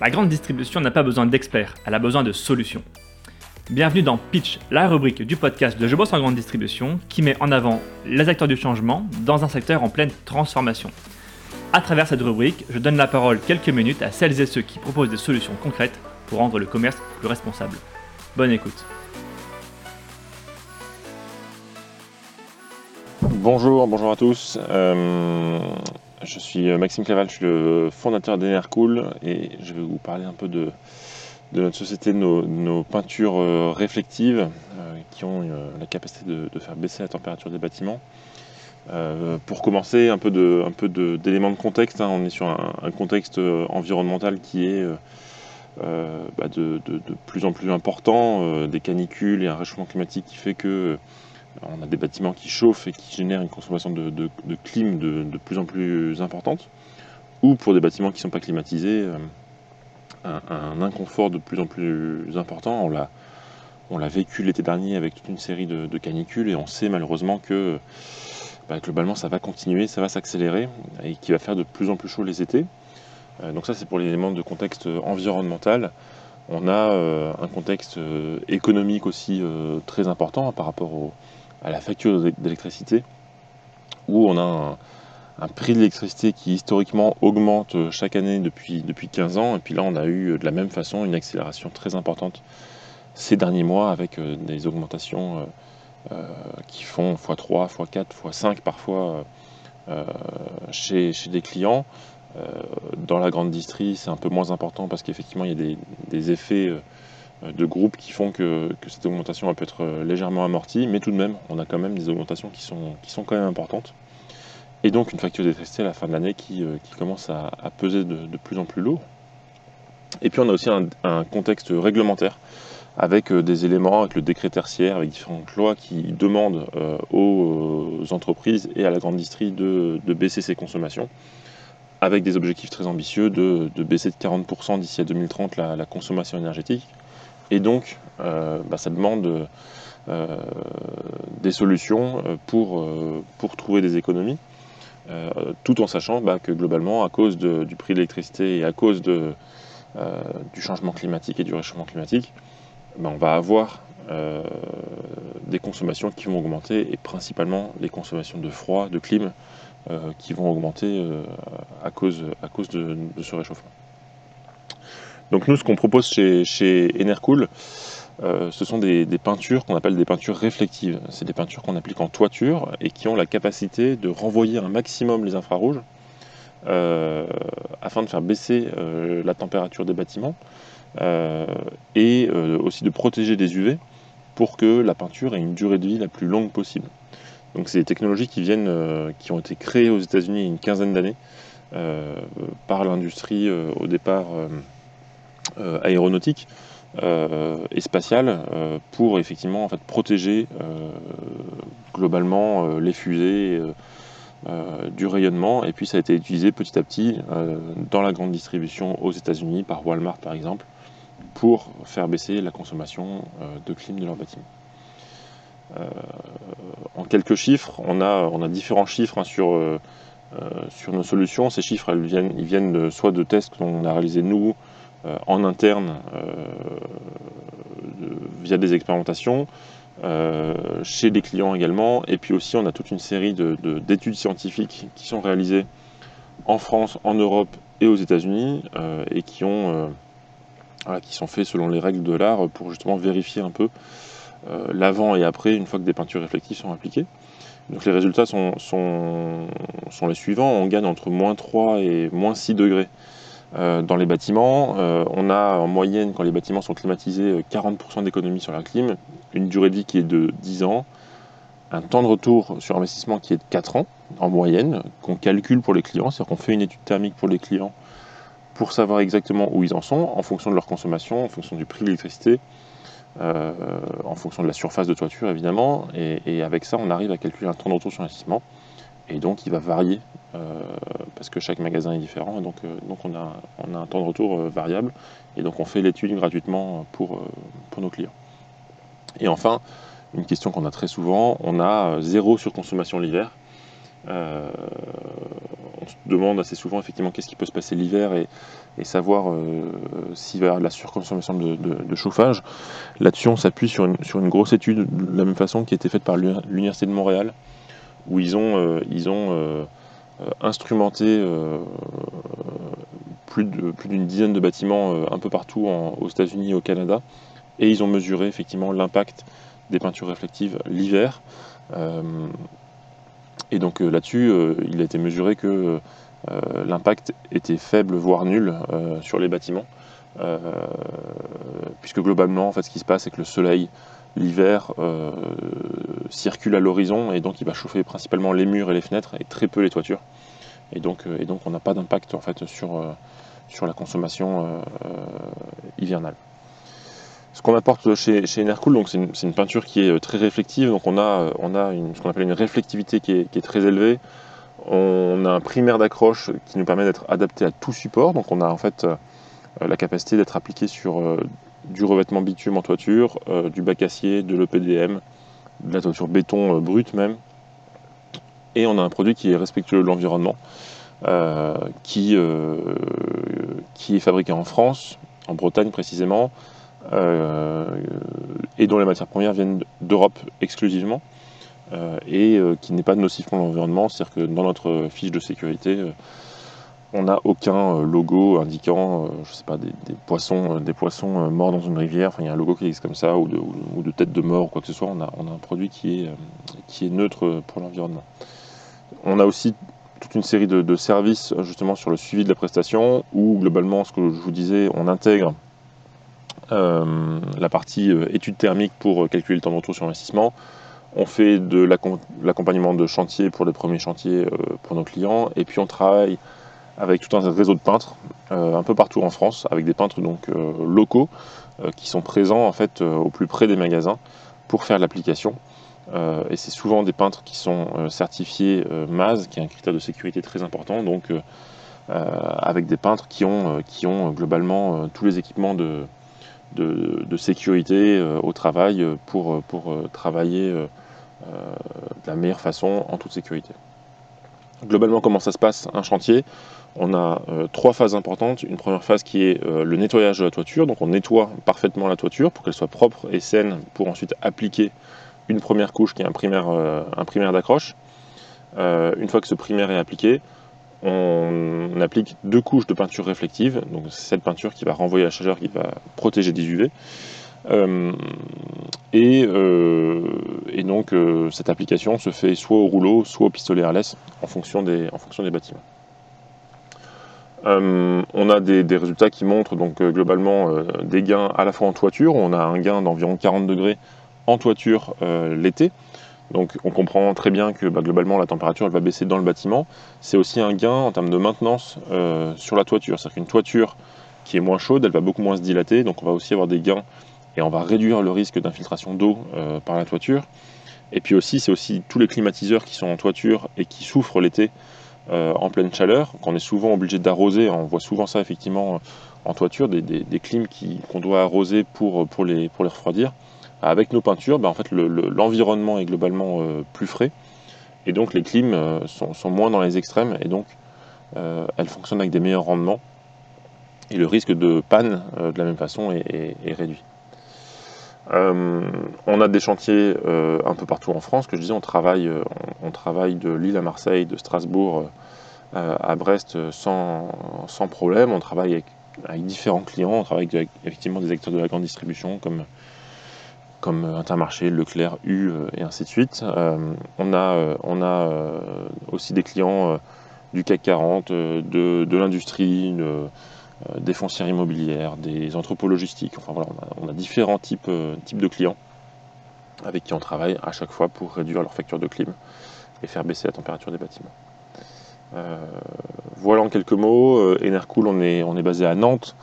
La grande distribution n'a pas besoin d'experts, elle a besoin de solutions. Bienvenue dans Pitch, la rubrique du podcast de Je bosse en grande distribution qui met en avant les acteurs du changement dans un secteur en pleine transformation. À travers cette rubrique, je donne la parole quelques minutes à celles et ceux qui proposent des solutions concrètes pour rendre le commerce plus responsable. Bonne écoute. Bonjour, bonjour à tous. Euh, je suis Maxime Claval, je suis le fondateur d'Enercool et je vais vous parler un peu de, notre société, de nos, peintures euh, réflectives euh, qui ont la capacité de, faire baisser la température des bâtiments. pour commencer, un peu d'éléments de, contexte. Hein. on est sur un, contexte environnemental qui est bah, de, plus en plus important, des canicules et un réchauffement climatique qui fait que on a des bâtiments qui chauffent et qui génèrent une consommation de, clim de, plus en plus importante, ou pour des bâtiments qui ne sont pas climatisés, euh, un, inconfort de plus en plus important. On l'a, vécu l'été dernier avec toute une série de, canicules et on sait malheureusement que bah, globalement ça va continuer, ça va s'accélérer et qu'il va faire de plus en plus chaud les étés. Euh, donc ça c'est pour les éléments de contexte environnemental. On a euh, un contexte économique aussi très important par rapport au, à la facture d'électricité, où on a un, prix de l'électricité qui historiquement augmente chaque année depuis, depuis 15 ans, et puis là on a eu de la même façon une accélération très importante ces derniers mois avec euh, des augmentations euh, euh, qui font x3, x4, x5 parfois chez, des clients. dans la grande distrie, c'est un peu moins important parce qu'effectivement, il y a des, effets euh, de groupes qui font que, cette augmentation peut être euh, légèrement amortie, mais tout de même, on a quand même des augmentations qui sont, qui sont quand même importantes. Et donc une facture d'électricité à la fin de l'année qui, euh, commence à, peser de, plus en plus lourd. Et puis on a aussi un, contexte réglementaire avec des éléments, avec le décret tertiaire, avec différentes lois qui demandent aux entreprises et à la grande distrie de, baisser ses consommations, avec des objectifs très ambitieux de, baisser de 40% d'ici à 2030 la consommation énergétique, et donc, euh, bah, ça demande euh, des solutions euh, pour, pour trouver des économies, tout en sachant bah, que globalement, à cause du prix de l'électricité et à cause du changement climatique et du réchauffement climatique, bah, on va avoir des consommations qui vont augmenter et principalement les consommations de froid, de clim, qui vont augmenter à cause, à cause de ce réchauffement. Donc nous, ce qu'on propose chez, Enercool, euh, ce sont des, peintures qu'on appelle des peintures réflectives. C'est des peintures qu'on applique en toiture et qui ont la capacité de renvoyer un maximum les infrarouges euh, afin de faire baisser euh, la température des bâtiments et aussi de protéger des UV pour que la peinture ait une durée de vie la plus longue possible. Donc c'est des technologies qui viennent, qui ont été créées aux États-Unis il y a une quinzaine d'années par l'industrie au départ aéronautique euh, et spatiale euh, pour effectivement en fait, protéger globalement les fusées. du rayonnement et puis ça a été utilisé petit à petit dans la grande distribution aux États-Unis par Walmart par exemple pour faire baisser la consommation de clim de leurs bâtiments. en quelques chiffres, on a, on a différents chiffres hein, sur, sur nos solutions. Ces chiffres viennent, ils viennent soit de tests qu'on a réalisés nous euh, en interne euh, via des expérimentations, euh, chez des clients également, et puis aussi on a toute une série d'études scientifiques qui sont réalisées en France, en Europe et aux États-Unis, et qui, ont, qui sont faits selon les règles de l'art pour justement vérifier un peu l'avant et après une fois que des peintures réflectives sont appliquées. Donc les résultats sont, sont, sont, les suivants, on gagne entre moins 3 et moins 6 degrés euh, dans les bâtiments. Euh, on a en moyenne, quand les bâtiments sont climatisés, 40% euh, d'économie sur la clim, une durée de vie qui est de 10 ans, un temps de retour sur investissement qui est de 4 ans en moyenne, qu'on calcule pour les clients, c'est-à-dire qu'on fait une étude thermique pour les clients pour savoir exactement où ils en sont, en fonction de leur consommation, en fonction du prix de l'électricité, en fonction de la surface de toiture évidemment, et, avec ça on arrive à calculer un temps de retour sur investissement, et donc il va varier parce que chaque magasin est différent, et donc, euh, donc on, a, on a un temps de retour euh, variable, et donc on fait l'étude gratuitement pour, euh, pour nos clients. Et enfin, une question qu'on a très souvent, on a zéro surconsommation l'hiver. se demande assez souvent effectivement qu'est-ce qui peut se passer l'hiver et, savoir s'il va y avoir de la surconsommation de, chauffage. Là-dessus, on s'appuie sur sur une grosse étude de la même façon qui a été faite par l'Université de Montréal, où ils ont, ils ont instrumenté plus d'une plus dizaine de bâtiments un peu partout aux États-Unis et au Canada, et ils ont mesuré effectivement l'impact des peintures réflectives l'hiver. Euh, et donc euh, là-dessus, euh, il a été mesuré que l'impact était faible, voire nul sur les bâtiments. puisque globalement, en fait, ce qui se passe, c'est que le soleil, l'hiver, circule à l'horizon et donc il va chauffer principalement les murs et les fenêtres et très peu les toitures. Et donc, et donc on n'a pas d'impact en fait sur, sur la consommation hivernale. Ce qu'on apporte chez, chez Enercool, donc c'est une, peinture qui est euh, très réflective, donc on a, euh, on a ce qu'on appelle une réflectivité qui est, très élevée. On a un primaire d'accroche qui nous permet d'être adapté à tout support, donc on a en fait euh, la capacité d'être appliqué sur du revêtement bitume en toiture, du bac acier, de l'EPDM, de la toiture béton brute même. Et on a un produit qui est respectueux de l'environnement, qui, qui est fabriqué en France, en Bretagne précisément, euh, et dont les matières premières viennent d'Europe exclusivement. Euh, et euh, qui n'est pas nocif pour l'environnement, c'est-à-dire que dans notre fiche de sécurité, on n'a aucun logo indiquant, je sais pas, des, poissons, des poissons morts dans une rivière. Enfin, il y a un logo qui existe comme ça, ou de, ou de tête de mort, ou quoi que ce soit. On a, on a un produit qui est, qui est neutre pour l'environnement. On a aussi toute une série de, services justement sur le suivi de la prestation, où globalement, ce que je vous disais, on intègre euh, la partie euh, étude thermique pour euh, calculer le temps de retour sur investissement. On fait de l'accompagnement de chantier pour les premiers chantiers pour nos clients. Et puis on travaille avec tout un réseau de peintres un peu partout en France, avec des peintres donc locaux qui sont présents en fait au plus près des magasins pour faire l'application. et c'est souvent des peintres qui sont certifiés MAS, qui est un critère de sécurité très important, donc avec des peintres qui ont, qui ont globalement tous les équipements de, de, sécurité euh, au travail euh, pour, pour euh, travailler de la meilleure façon en toute sécurité. Globalement, comment ça se passe un chantier? On a trois phases importantes. Une première phase qui est le nettoyage de la toiture. Donc on nettoie parfaitement la toiture pour qu'elle soit propre et saine pour ensuite appliquer une première couche qui est un primaire, primaire d'accroche. une fois que ce primaire est appliqué, on applique deux couches de peinture réflective, donc cette peinture qui va renvoyer la chaleur, qui va protéger des UV. Euh, euh, et, donc euh, cette application se fait soit au rouleau, soit au pistolet des, en fonction des bâtiments. On a des, résultats qui montrent donc globalement des gains à la fois en toiture, on a un gain d'environ 40 degrés en toiture l'été, donc on comprend très bien que bah, globalement la température va baisser dans le bâtiment. C'est aussi un gain en termes de maintenance euh, sur la toiture. C'est-à-dire qu'une toiture qui est moins chaude, elle va beaucoup moins se dilater, donc on va aussi avoir des gains et on va réduire le risque d'infiltration d'eau euh, par la toiture. Et puis aussi, c'est aussi tous les climatiseurs qui sont en toiture et qui souffrent l'été euh, en pleine chaleur, qu'on est souvent obligé d'arroser. On voit souvent ça effectivement en toiture, des, des, clims qu'on doit arroser pour, pour, les, pour refroidir. Avec nos peintures, ben, en fait, l'environnement est globalement euh, plus frais, et donc les clims euh, sont, moins dans les extrêmes, et donc euh, elles fonctionnent avec des meilleurs rendements, et le risque de panne de la même façon est, réduit. On a des chantiers un peu partout en France, que je disais, on travaille, on, travaille de Lille à Marseille, de Strasbourg à Brest sans, problème. On travaille avec, différents clients, on travaille avec effectivement des acteurs de la grande distribution comme Intermarché, Leclerc, U euh, et ainsi de suite. Euh, on a, euh, on a aussi des clients du CAC 40, de, l'industrie, des foncières immobilières, des entrepôts logistiques. Enfin voilà, on a, différents types, types de clients avec qui on travaille à chaque fois pour réduire leur facture de clim et faire baisser la température des bâtiments. voilà en quelques mots. Enercool, on est, on est basé à Nantes.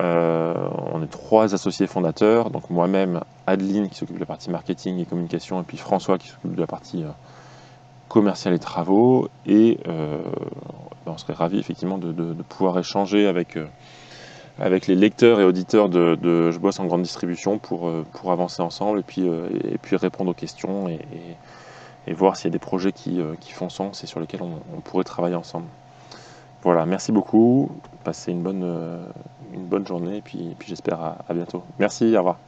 Euh, on est trois associés fondateurs, donc moi-même, Adeline qui s'occupe de la partie marketing et communication, et puis François qui s'occupe de la partie euh, commerciale et travaux. Et euh, ben, on serait ravis effectivement de, pouvoir échanger avec, avec les lecteurs et auditeurs de, Je bosse en grande distribution pour, pour avancer ensemble et puis, et puis répondre aux questions et, voir s'il y a des projets qui, font sens et sur lesquels on pourrait travailler ensemble. Voilà, merci beaucoup. Passez une bonne, une bonne journée et puis, puis j'espère à, à bientôt. Merci, au revoir.